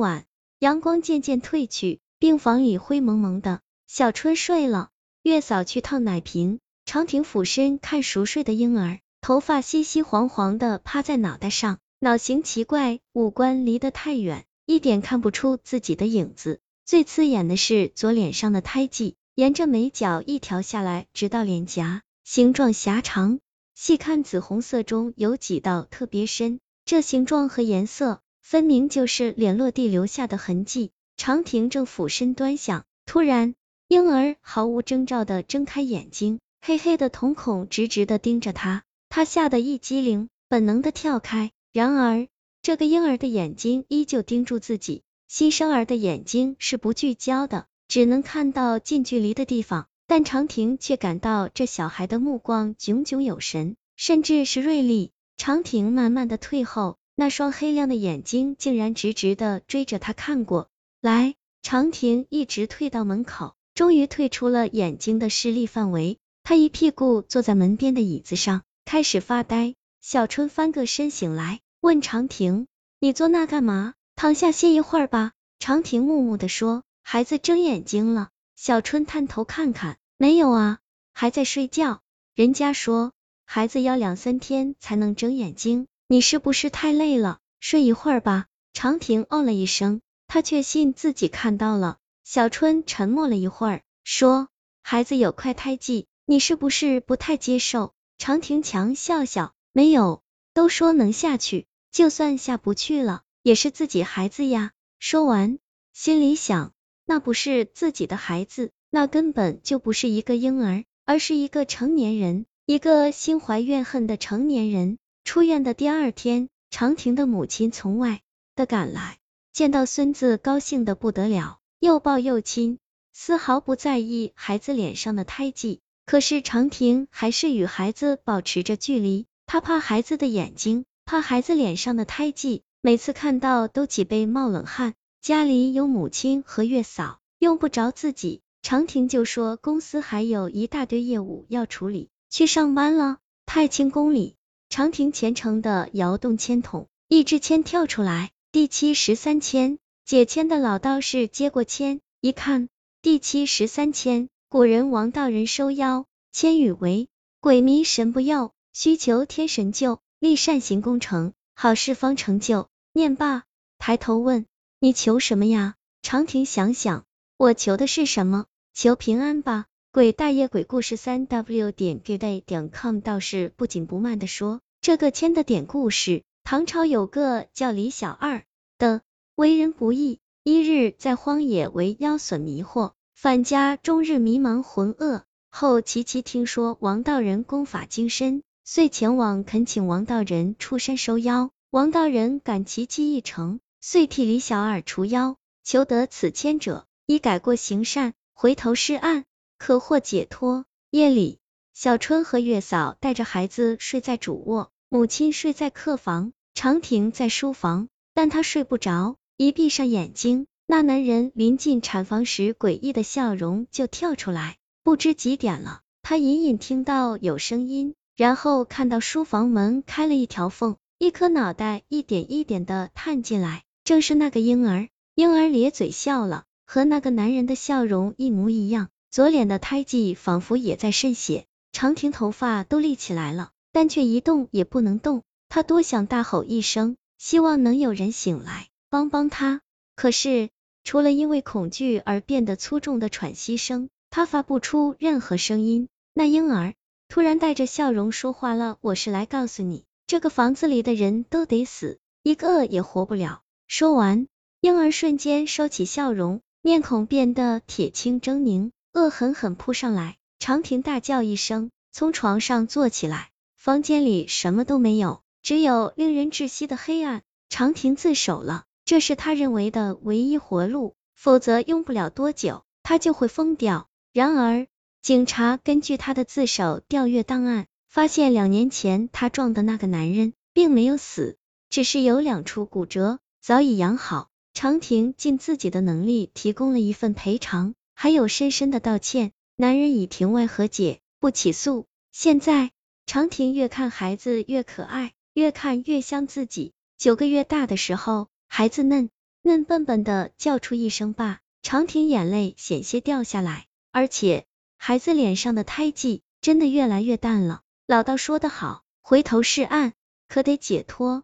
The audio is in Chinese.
晚，阳光渐渐褪去，病房里灰蒙蒙的。小春睡了，月嫂去烫奶瓶，长亭俯身看熟睡的婴儿，头发稀稀黄黄的趴在脑袋上，脑型奇怪，五官离得太远，一点看不出自己的影子。最刺眼的是左脸上的胎记，沿着眉角一条下来，直到脸颊，形状狭长，细看紫红色中有几道特别深，这形状和颜色。分明就是脸落地留下的痕迹。长亭正俯身端详，突然，婴儿毫无征兆的睁开眼睛，黑黑的瞳孔直直的盯着他，他吓得一激灵，本能的跳开。然而，这个婴儿的眼睛依旧盯住自己，新生儿的眼睛是不聚焦的，只能看到近距离的地方，但长亭却感到这小孩的目光炯炯有神，甚至是锐利。长亭慢慢的退后。那双黑亮的眼睛竟然直直的追着他看过来，长亭一直退到门口，终于退出了眼睛的视力范围。他一屁股坐在门边的椅子上，开始发呆。小春翻个身醒来，问长亭：“你坐那干嘛？躺下歇一会儿吧。”长亭木木的说：“孩子睁眼睛了。”小春探头看看，没有啊，还在睡觉。人家说孩子要两三天才能睁眼睛。你是不是太累了？睡一会儿吧。长亭哦了一声，他确信自己看到了。小春沉默了一会儿，说：“孩子有块胎记，你是不是不太接受？”长亭强笑笑，没有，都说能下去，就算下不去了，也是自己孩子呀。说完，心里想，那不是自己的孩子，那根本就不是一个婴儿，而是一个成年人，一个心怀怨恨的成年人。出院的第二天，长亭的母亲从外的赶来，见到孙子，高兴的不得了，又抱又亲，丝毫不在意孩子脸上的胎记。可是长亭还是与孩子保持着距离，他怕孩子的眼睛，怕孩子脸上的胎记，每次看到都脊背冒冷汗。家里有母亲和月嫂，用不着自己。长亭就说公司还有一大堆业务要处理，去上班了。太清宫里。长亭虔诚的摇动签筒，一支签跳出来，第七十三签。解签的老道士接过签，一看，第七十三签，古人王道人收妖，签语为：鬼迷神不佑，需求天神救，立善行功成，好事方成就。念罢，抬头问：你求什么呀？长亭想想，我求的是什么？求平安吧。鬼大爷鬼故事三 w 点 g day 点 com 道士不紧不慢的说，这个签的典故是，唐朝有个叫李小二的，为人不义，一日在荒野为妖损迷惑，返家终日迷茫浑噩。后琪琪听说王道人功法精深，遂前往恳请王道人出山收妖。王道人感琪琪意诚，遂替李小二除妖。求得此签者，已改过行善，回头是岸。可获解脱。夜里，小春和月嫂带着孩子睡在主卧，母亲睡在客房，长亭在书房，但她睡不着，一闭上眼睛，那男人临近产房时诡异的笑容就跳出来。不知几点了，他隐隐听到有声音，然后看到书房门开了一条缝，一颗脑袋一点一点的探进来，正是那个婴儿。婴儿咧嘴笑了，和那个男人的笑容一模一样。左脸的胎记仿佛也在渗血，长亭头发都立起来了，但却一动也不能动。他多想大吼一声，希望能有人醒来帮帮他，可是除了因为恐惧而变得粗重的喘息声，他发不出任何声音。那婴儿突然带着笑容说话了：“我是来告诉你，这个房子里的人都得死，一个也活不了。”说完，婴儿瞬间收起笑容，面孔变得铁青狰狞。恶狠狠扑上来，长亭大叫一声，从床上坐起来。房间里什么都没有，只有令人窒息的黑暗。长亭自首了，这是他认为的唯一活路，否则用不了多久，他就会疯掉。然而，警察根据他的自首调阅档案，发现两年前他撞的那个男人并没有死，只是有两处骨折，早已养好。长亭尽自己的能力提供了一份赔偿。还有深深的道歉，男人以庭外和解，不起诉。现在长亭越看孩子越可爱，越看越像自己。九个月大的时候，孩子嫩嫩笨笨的叫出一声爸，长亭眼泪险些掉下来，而且孩子脸上的胎记真的越来越淡了。老道说得好，回头是岸，可得解脱。